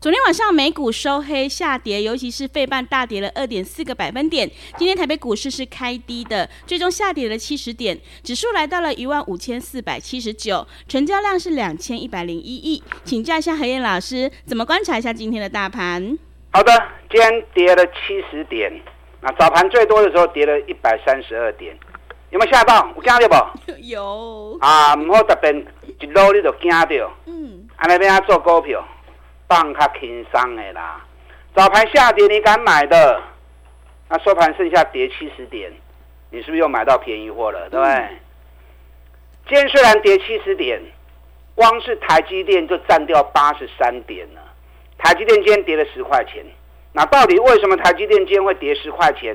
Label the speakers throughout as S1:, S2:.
S1: 昨天晚上美股收黑下跌，尤其是费半大跌了二点四个百分点。今天台北股市是开低的，最终下跌了七十点，指数来到了一万五千四百七十九，成交量是两千一百零一亿。请教一下何燕老师，怎么观察一下今天的大盘？
S2: 好的，今天跌了七十点，那早盘最多的时候跌了一百三十二点，有没有吓到？有惊到不？
S1: 有
S2: 啊，唔好特别一路你就惊到，
S1: 嗯，
S2: 安那边啊做股票。放较轻松的啦，早盘下跌你敢买的，那收盘剩下跌七十点，你是不是又买到便宜货了？对不对？嗯、今天虽然跌七十点，光是台积电就占掉八十三点了。台积电今天跌了十块钱，那到底为什么台积电今天会跌十块钱？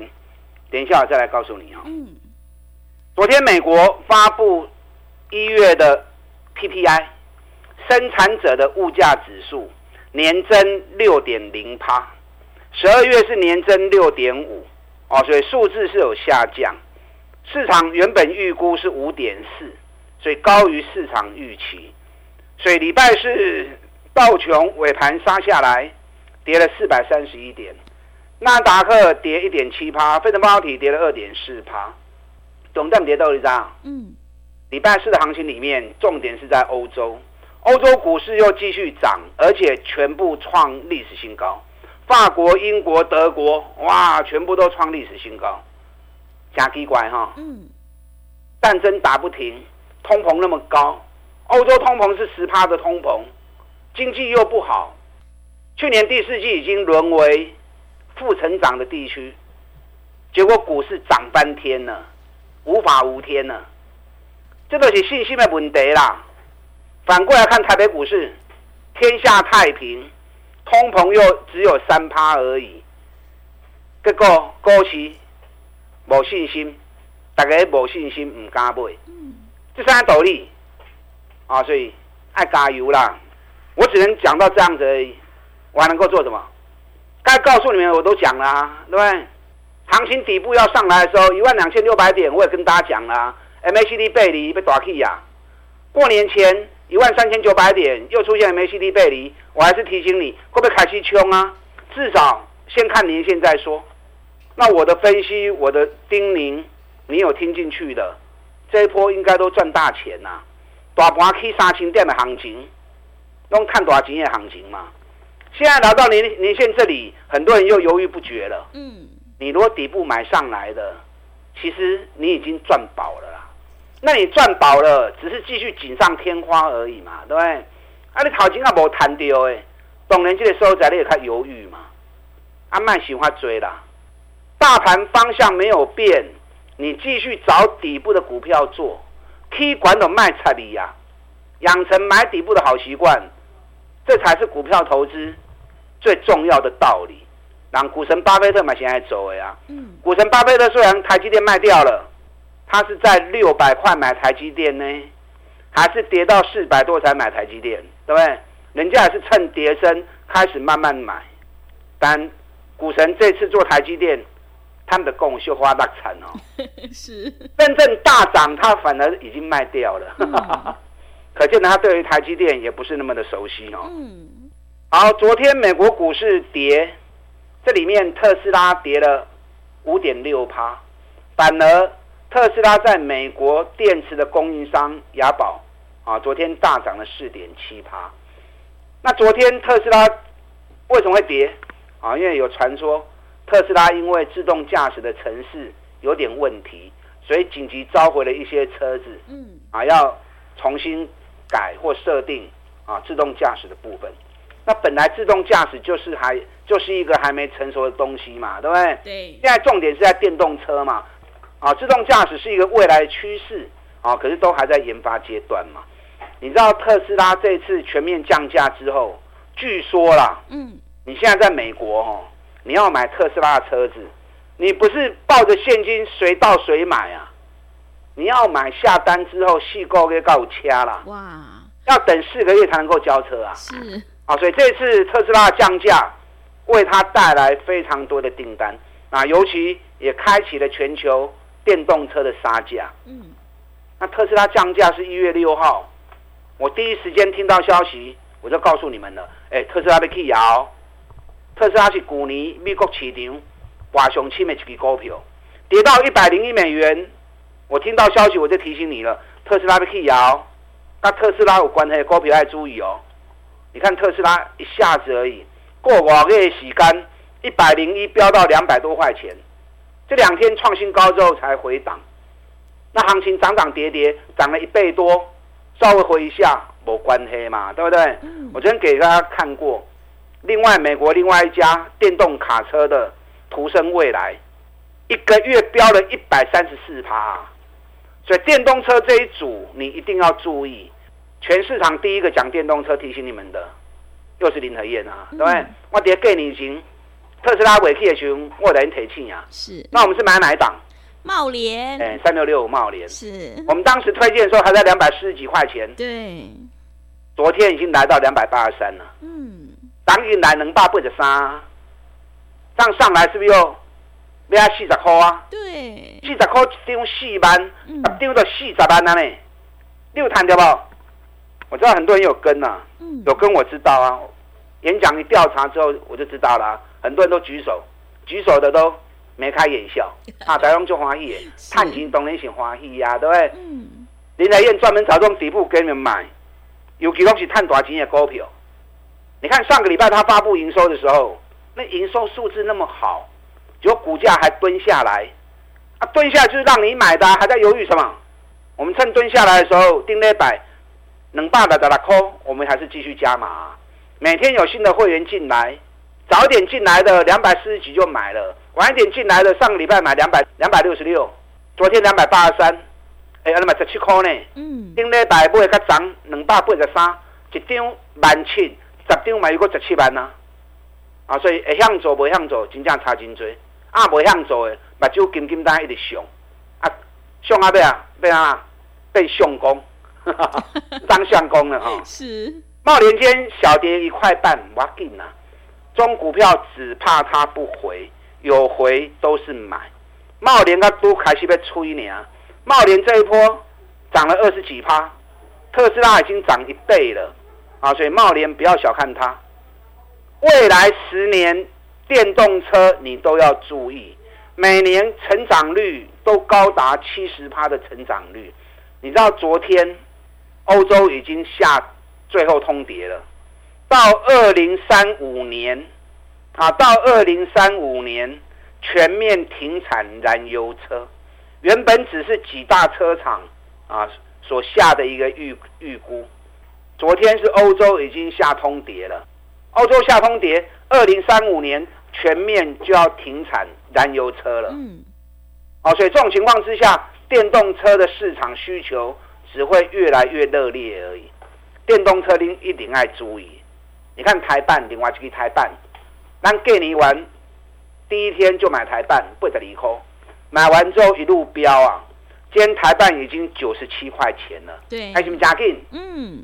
S2: 等一下我再来告诉你哦。嗯。昨天美国发布一月的 PPI 生产者的物价指数。年增六点零趴，十二月是年增六点五，哦，所以数字是有下降。市场原本预估是五点四，所以高于市场预期。所以礼拜四道琼尾盘杀下来，跌了四百三十一点，纳达克跌一点七趴，费城半导体跌了二点四趴。总站跌到一张。嗯，礼拜四的行情里面，重点是在欧洲。欧洲股市又继续涨，而且全部创历史新高。法国、英国、德国，哇，全部都创历史新高，假奇怪哈。嗯。战争打不停，通膨那么高，欧洲通膨是十趴的通膨，经济又不好。去年第四季已经沦为负成长的地区，结果股市涨翻天了，无法无天了，这都是信心的问题啦。反过来看台北股市，天下太平，通膨又只有三趴而已。结果股市没信心，大家没信心，唔敢买。这三个道理啊，所以爱加油啦！我只能讲到这样子而已，我还能够做什么？该告诉你们我都讲了啊，对不对？行情底部要上来的时候，一万两千六百点，我也跟大家讲了，MACD 背离被打起呀。过年前。一万三千九百点又出现 MACD 背离，我还是提醒你，会不会开始冲啊？至少先看年线再说。那我的分析，我的叮咛，你有听进去的？这一波应该都赚大钱呐、啊！大盘去三千点的行情，用看多少钱的行情嘛？现在来到年年线这里，很多人又犹豫不决了。嗯，你如果底部买上来的，其实你已经赚饱了啦。那你赚饱了，只是继续锦上添花而已嘛，对不对？啊，你头前也无谈到诶，当然这个时候在你也较犹豫嘛，啊，慢喜欢追啦。大盘方向没有变，你继续找底部的股票做，可管都卖差你呀，养成买底部的好习惯，这才是股票投资最重要的道理。让股神巴菲特嘛现在走的呀，嗯，股神巴菲特虽然台积电卖掉了。他是在六百块买台积电呢，还是跌到四百多才买台积电？对不对？人家也是趁跌升开始慢慢买。但股神这次做台积电，他们的供秀花大惨哦。是。真正大涨，他反而已经卖掉了。嗯、可见他对于台积电也不是那么的熟悉哦。嗯。好，昨天美国股市跌，这里面特斯拉跌了五点六趴，反而。特斯拉在美国电池的供应商雅宝啊，昨天大涨了四点七趴。那昨天特斯拉为什么会跌啊？因为有传说特斯拉因为自动驾驶的城市有点问题，所以紧急召回了一些车子，嗯，啊，要重新改或设定啊自动驾驶的部分。那本来自动驾驶就是还就是一个还没成熟的东西嘛，对不对？对。现在重点是在电动车嘛。啊，自动驾驶是一个未来的趋势啊，可是都还在研发阶段嘛。你知道特斯拉这次全面降价之后，据说啦，嗯，你现在在美国哦，你要买特斯拉的车子，你不是抱着现金随到随买啊，你要买下单之后细购给告掐了，哇，要等四个月才能够交车啊，是啊，所以这次特斯拉降价，为它带来非常多的订单啊，尤其也开启了全球电动车的杀价，嗯，那特斯拉降价是一月六号，我第一时间听到消息。我就告诉你们了，哎、欸，特斯拉要起摇，特斯拉是去年美国市场挖上千的一支股票，跌到一百零一美元。我听到消息，我就提醒你了，特斯拉要起摇，那特斯拉有关系的股票要注意哦。你看特斯拉一下子而已，过五个月时间，一百零一飙到两百多块钱，这两天创新高之后才回档，那行情涨涨跌跌，涨了一倍多，稍微回一下。没关系嘛，对不对？嗯、我昨天给大家看过，另外美国另外一家电动卡车的途胜未来，一个月飙了一百三十四趴，所以电动车这一组你一定要注意。全市场第一个讲电动车提醒你们的，又是林和燕啊，对不对？嗯、我跌给你行，特斯拉尾气的熊，我来提气啊。是，那我们是买哪一档？
S1: 茂联，
S2: 哎，三六六五茂联。
S1: 是，
S2: 我们当时推荐的时候还在两百四十几块钱。
S1: 对。
S2: 昨天已经来到两百八十三了。嗯，当一来能八八十三，这样上来是不是又要四十块啊？
S1: 对，
S2: 四十块一张四万，啊，丢到四十万了呢。你有谈掉不？我知道很多人有跟呐、啊，嗯、有跟我知道啊。演讲一调查之后，我就知道了、啊。很多人都举手，举手的都眉开眼笑 啊，大家就欢喜，探金当然是欢喜呀，对不对？嗯，林来燕专门找这种底部给你们买。尤其都是探大钱的股票，你看上个礼拜他发布营收的时候，那营收数字那么好，结果股价还蹲下来，啊，蹲下来就是让你买的，还在犹豫什么？我们趁蹲下来的时候，定了百，能办的在那抠，我们还是继续加码。每天有新的会员进来，早一点进来的两百四十几就买了，晚一点进来的上个礼拜买两百两百六十六，昨天两百八十三。哎，阿你买十七块呢？嗯，顶礼拜买较涨，两百八十三，一张万七，十张买一个十七万呐。啊，所以会向做，不向做，真正差真多。啊，不向做的，目睭金金单一直上，啊，上阿边啊，边啊，被相公，当相公了哈。是。贸联间小跌一块半，我紧呐。中股票只怕它不回，有回都是买。茂联它都开始被吹呢。茂联这一波涨了二十几趴，特斯拉已经涨一倍了啊！所以茂联不要小看它，未来十年电动车你都要注意，每年成长率都高达七十趴的成长率。你知道昨天欧洲已经下最后通牒了，到二零三五年啊，到二零三五年全面停产燃油车。原本只是几大车厂啊所下的一个预预估，昨天是欧洲已经下通牒了，欧洲下通牒，二零三五年全面就要停产燃油车了。嗯，好，所以这种情况之下，电动车的市场需求只会越来越热烈而已。电动车您一定要注意，你看台办，另外一个台办，咱过年完第一天就买台办，八十二块。买完之后一路飙啊！今天台办已经九十七块钱了，对，还是不加紧？嗯，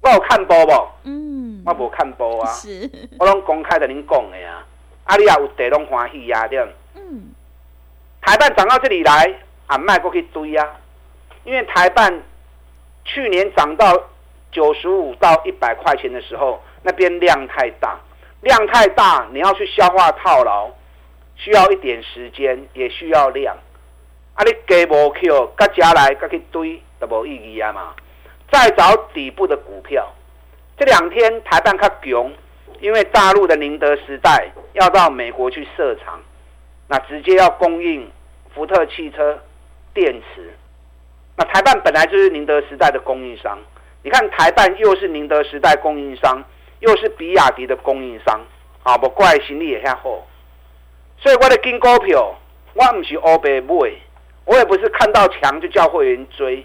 S2: 我有看波不？嗯，我无看波啊，是，我拢公开的您讲的呀。啊你也有地拢欢喜呀，对。嗯，台办涨到这里来，啊卖过去堆啊，因为台办去年涨到九十五到一百块钱的时候，那边量太大，量太大，你要去消化套牢。需要一点时间，也需要量。啊，你给无 Q，加加来，加去堆，都无意义啊嘛。再找底部的股票，这两天台半较强，因为大陆的宁德时代要到美国去设厂，那直接要供应福特汽车电池。那台半本来就是宁德时代的供应商，你看台半又是宁德时代供应商，又是比亚迪的供应商，啊，不怪行李也遐好。所以我的金股票，我不是乌白买，我也不是看到强就叫会员追，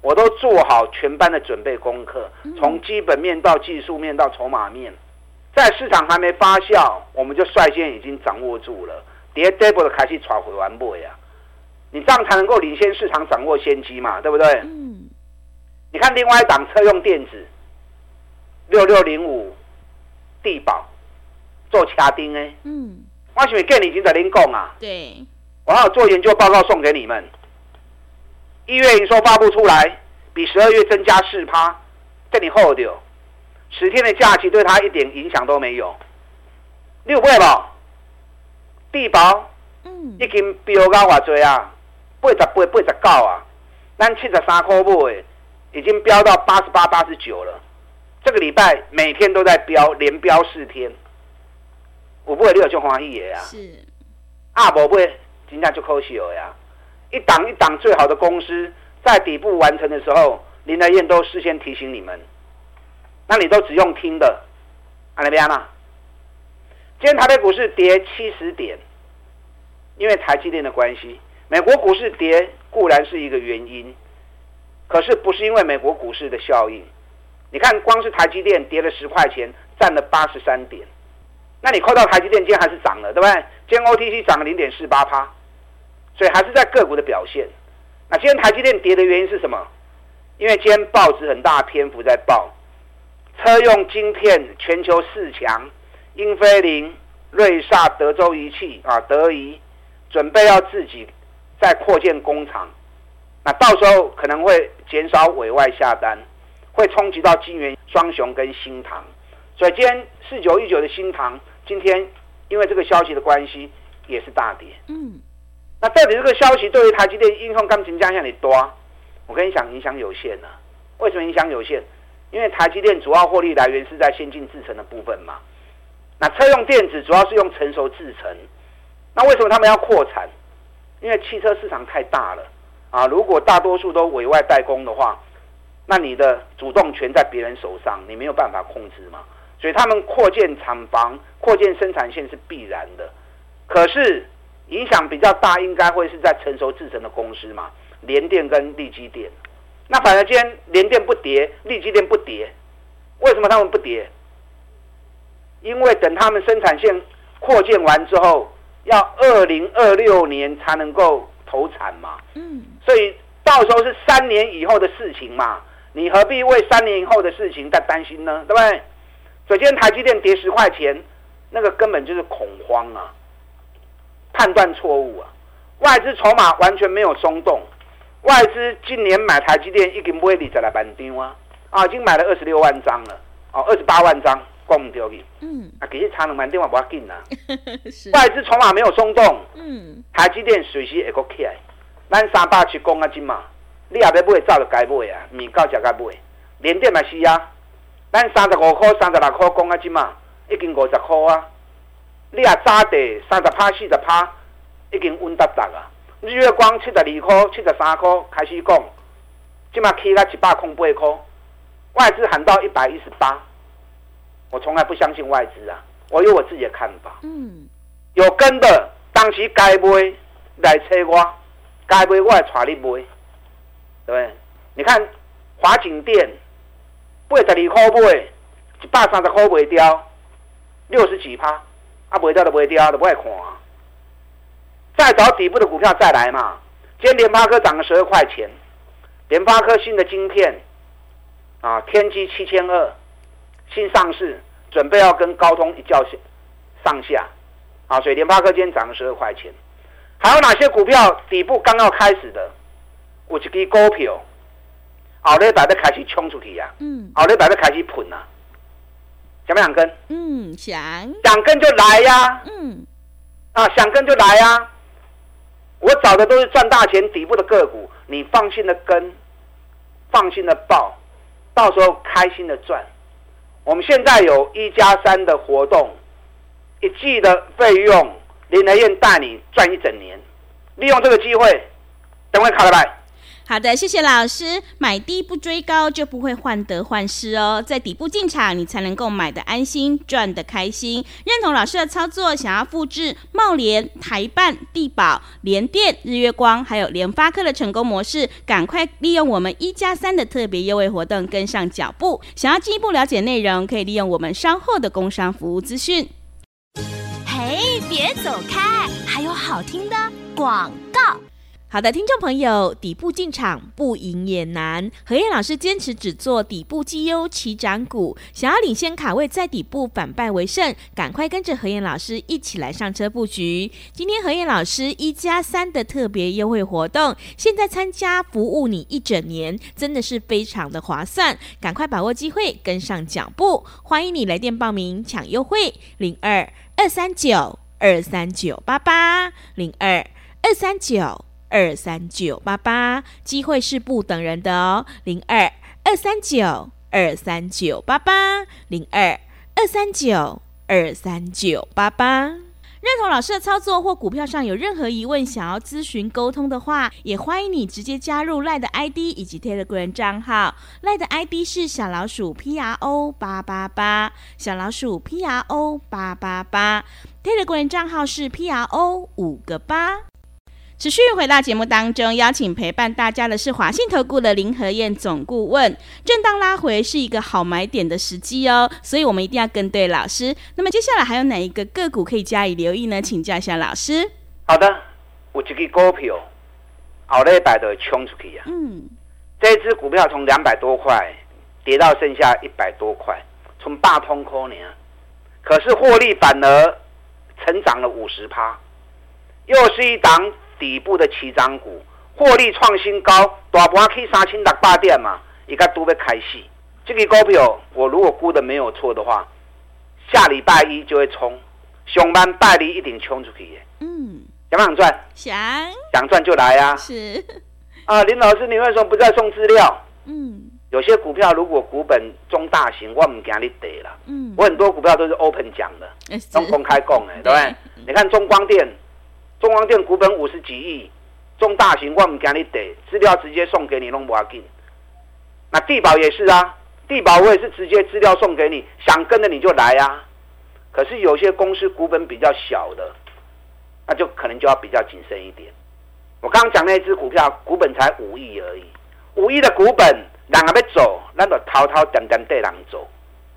S2: 我都做好全班的准备功课，从基本面到技术面到筹码面，在市场还没发酵，我们就率先已经掌握住了。跌 double 的开始传回完不呀？你这样才能够领先市场，掌握先机嘛，对不对？嗯。你看另外一档车用电子，六六零五，地保做掐钉哎。嗯。我是不是跟你已经在您讲啊？
S1: 对。
S2: 我还有做研究报告送给你们。一月营收发布出来，比十二月增加四趴，跟你后头，十天的假期对他一点影响都没有。六倍吧。地保，嗯，已经飙到偌济啊，八十八、八十九啊，咱七十三块买，已经飙到八十八、八十九了。这个礼拜每天都在飙，连飙四天。我不会你有就欢喜的啊，是，啊不会，真正就可惜了呀。一档一档最好的公司在底部完成的时候，林来燕都事先提醒你们，那你都只用听的，安那边啊？今天台北股市跌七十点，因为台积电的关系。美国股市跌固然是一个原因，可是不是因为美国股市的效应。你看，光是台积电跌了十块钱，占了八十三点。那你扣到台积电，今天还是涨了，对不对？今天 OTC 涨了零点四八趴，所以还是在个股的表现。那今天台积电跌的原因是什么？因为今天报纸很大篇幅在报车用晶片全球四强。英飞凌、瑞萨、德州仪器啊，德仪准备要自己再扩建工厂，那到时候可能会减少委外下单，会冲击到晶圆双雄跟新唐，所以今天四九一九的新唐今天因为这个消息的关系也是大跌。嗯，那到底这个消息对于台积电应用钢琴加向你多？我跟你讲，影响有限呢、啊。为什么影响有限？因为台积电主要获利来源是在先进制程的部分嘛。那车用电子主要是用成熟制程，那为什么他们要扩产？因为汽车市场太大了啊！如果大多数都委外代工的话，那你的主动权在别人手上，你没有办法控制嘛。所以他们扩建厂房、扩建生产线是必然的。可是影响比较大，应该会是在成熟制成的公司嘛，联电跟力积电。那反而今天联电不跌，力积电不跌，为什么他们不跌？因为等他们生产线扩建完之后，要二零二六年才能够投产嘛。嗯。所以到时候是三年以后的事情嘛，你何必为三年以后的事情在担心呢？对不对？所以今天台积电跌十块钱，那个根本就是恐慌啊，判断错误啊。外资筹码完全没有松动，外资今年买台积电已经买二十来万张啊，啊，已经买了二十六万张了，哦，二十八万张。讲唔掉去，嗯，啊，其实差两万点嘛，不要紧啦。外资筹码没有松动，嗯，台积电随时会搁起来。咱三百七公啊斤嘛，你也要买，早就该买啊，米高就该买。联电嘛是啊，咱三十五块、三十六块讲啊即嘛，已经五十块啊。你也早地三十趴、四十趴，已经稳当当啊。日月光七十二块、七十三块开始讲，即嘛起到一百空八块，外资喊到一百一十八。我从来不相信外资啊，我有我自己的看法。嗯，有跟的，当时该买来找我，该买我来带你买，对？你看华景电八十二块买，一百三十块卖掉，六十几趴，啊卖掉就卖掉，就不爱看。再找底部的股票再来嘛。今天联发科涨了十二块钱，联发科新的晶片啊，天玑七千二。新上市，准备要跟高通一较上下，啊，所以联发科今天涨了十二块钱。还有哪些股票底部刚要开始的？有一支股票，后礼拜要开始冲出去呀，嗯，后礼拜要开始喷啊，想不想跟？
S1: 嗯，想。
S2: 想跟就来呀，嗯，啊，想跟就来呀。我找的都是赚大钱底部的个股，你放心的跟，放心的报，到时候开心的赚。我们现在有一加三的活动，一季的费用，林德燕带你赚一整年，利用这个机会，等会卡了来。
S1: 好的，谢谢老师。买低不追高，就不会患得患失哦。在底部进场，你才能够买得安心，赚得开心。认同老师的操作，想要复制茂联、台办、地保、联电、日月光，还有联发科的成功模式，赶快利用我们一加三的特别优惠活动，跟上脚步。想要进一步了解内容，可以利用我们稍后的工商服务资讯。
S3: 嘿，别走开，还有好听的广告。
S4: 好的，听众朋友，底部进场不赢也难。何燕老师坚持只做底部绩优起涨股，想要领先卡位，在底部反败为胜，赶快跟着何燕老师一起来上车布局。今天何燕老师一加三的特别优惠活动，现在参加服务你一整年，真的是非常的划算，赶快把握机会，跟上脚步。欢迎你来电报名抢优惠，零二二三九二三九八八零二二三九。二三九八八，机会是不等人的哦。零二二三九二三九八八，零二二三九二三九八八。认同老师的操作或股票上有任何疑问，想要咨询沟通的话，也欢迎你直接加入赖的 ID 以及 Telegram 账号。赖的 ID 是小老鼠 P R O 八八八，小老鼠 P R O 八八八。Telegram 账号是 P R O 五个八。
S1: 持续回到节目当中，邀请陪伴大家的是华信投顾的林和燕总顾问。震荡拉回是一个好买点的时机哦，所以我们一定要跟对老师。那么接下来还有哪一个个股可以加以留意呢？请教一下老师。
S2: 好的，我这个股票，后礼拜就会冲出去啊。嗯，这支股票从两百多块跌到剩下一百多块，从八通扣年，可是获利反而成长了五十趴，又是一档。底部的起涨股，获利创新高，大盘去三千六百点嘛，一个都被开戏。这个股票我如果估的没有错的话，下礼拜一就会冲，上班拜利一定冲出去耶。嗯，想不想赚？
S1: 想，
S2: 想赚就来呀、啊。
S1: 是
S2: 啊，林老师，你为什么不再送资料？嗯，有些股票如果股本中大型，我唔惊你跌了。嗯，我很多股票都是 open 讲的，都公开供的，对不 对？你看中光电。中光电股本五十几亿，中大型我们给你得资料直接送给你弄不要紧。那地保也是啊，地保我也是直接资料送给你，想跟着你就来啊。可是有些公司股本比较小的，那就可能就要比较谨慎一点。我刚刚讲那只股票股本才五亿而已，五亿的股本，两个要走，那就滔滔点点对人走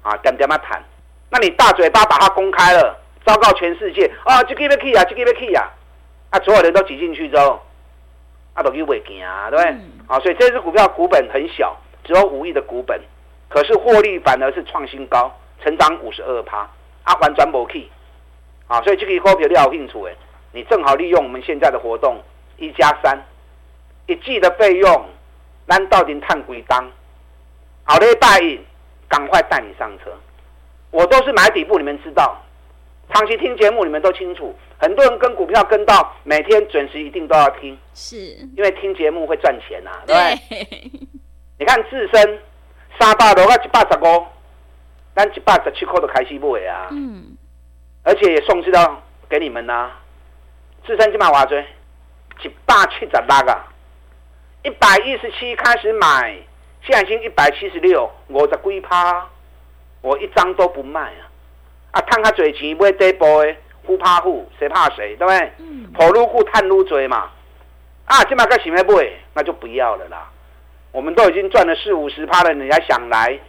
S2: 啊，点点嘛谈。那你大嘴巴把它公开了，昭告全世界啊，这个要去啊，这个要去啊。啊，所有人都挤进去之后，啊，都去尾行啊，对不对？嗯、啊，所以这支股票股本很小，只有五亿的股本，可是获利反而是创新高，成长五十二趴，啊，完全没去，啊，所以这个股票你有兴趣诶，你正好利用我们现在的活动，一加三，一季的费用，咱到底探几档？好的，拜应，赶快带你上车，我都是买底部，你们知道。长期听节目，你们都清楚。很多人跟股票跟到每天准时，一定都要听，
S1: 是
S2: 因为听节目会赚钱呐、啊，对不对？你看自身三百多块一百十五，咱一百十七块都开始买啊。嗯，而且也送知道给你们呐、啊。自身今买多少？一百七十六啊，一百一十七开始买，现在已经一百七十六，五十几趴，我一张都不卖啊。啊，赚较多钱买底部的，虎怕虎，谁怕谁，对不对？嗯。跑路户探路追嘛。啊，今嘛该想要买，那就不要了啦。我们都已经赚了四五十趴了，你还想来，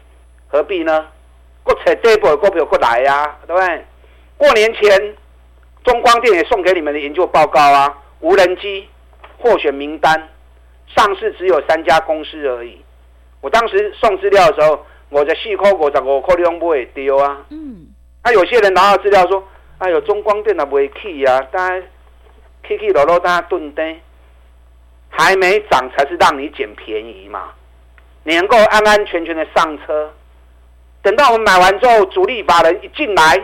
S2: 何必呢？过扯底部的股票过来呀、啊，对不对？过年前，中光电也送给你们的研究报告啊，无人机获选名单，上市只有三家公司而已。我当时送资料的时候，我在四块五十五块两买丢啊。嗯。那、啊、有些人拿到资料说：“哎呦，中光电脑不会起呀，大家起起落落，大家蹲低，还没涨才是让你捡便宜嘛。你能够安安全全的上车，等到我们买完之后，主力法人一进来，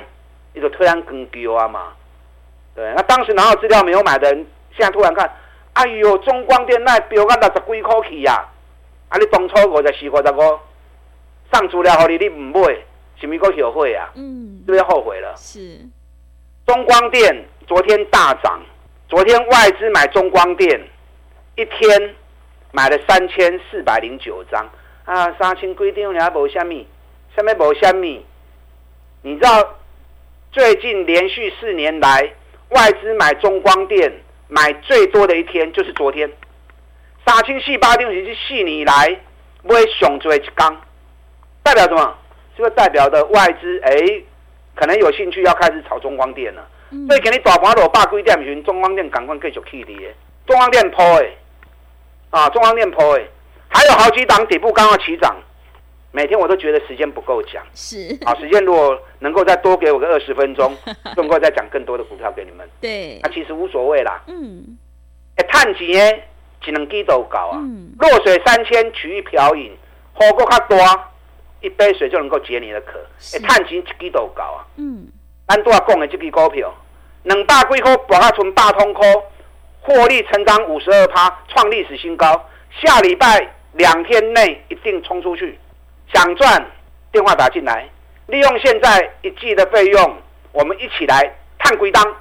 S2: 你就突然更丢啊嘛。对，那当时拿到资料没有买的人，现在突然看，哎呦，中光电那标个六十几块起呀，啊，你当初五十四五十五，上资料后你你唔买。”是咪够后悔啊？嗯，是不是后悔了？
S1: 是。
S2: 中光电昨天大涨，昨天外资买中光电一天买了三千四百零九张啊，三千规定你还无虾米，下面无虾米。你知道最近连续四年来外资买中光电买最多的一天就是昨天，三千四百张是四年来买上最一缸，代表什么？这个代表的外资哎，可能有兴趣要开始炒中光电了。嗯、所以给你大盘落百几点时，中光电赶快继续去的。中光电破诶，啊，中光电破诶，还有好几档底部刚好起涨。每天我都觉得时间不够讲，
S1: 是
S2: 啊，时间如果能够再多给我个二十分钟，就能够再讲更多的股票给你们。
S1: 对，
S2: 那、啊、其实无所谓啦。
S1: 嗯，
S2: 哎，探钱诶，只能几都搞啊。嗯，弱水三千，取一瓢饮，火锅较多，一杯水就能够解你的渴。哎，探钱几都高啊。嗯，咱都要讲的这支股票，两百几块，博阿存大通科，获利成长五十二趴，创历史新高。下礼拜两天内一定冲出去。想赚，电话打进来，利用现在一季的费用，我们一起来探归档。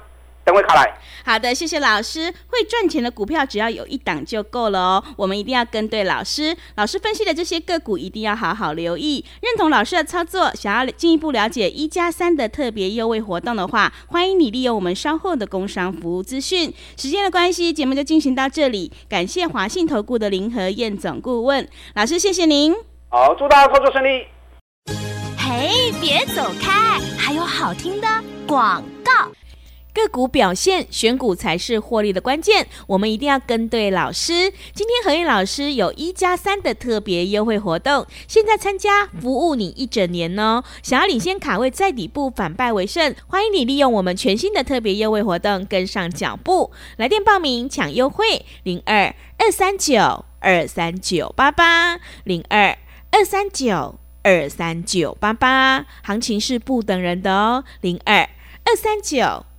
S2: 等会卡来。
S1: 好的，谢谢老师。会赚钱的股票只要有一档就够了哦。我们一定要跟对老师，老师分析的这些个股一定要好好留意。认同老师的操作，想要进一步了解一加三的特别优惠活动的话，欢迎你利用我们稍后的工商服务资讯。时间的关系，节目就进行到这里。感谢华信投顾的林和燕总顾问老师，谢谢您。
S2: 好，祝大家操作顺利。
S3: 嘿，别走开，还有好听的广告。
S4: 个股表现，选股才是获利的关键。我们一定要跟对老师。今天和彦老师有一加三的特别优惠活动，现在参加服务你一整年哦。想要领先卡位，在底部反败为胜，欢迎你利用我们全新的特别优惠活动跟上脚步。来电报名抢优惠，零二二三九二三九八八零二。二三九二三九八八，行情是不等人的哦。零二二三九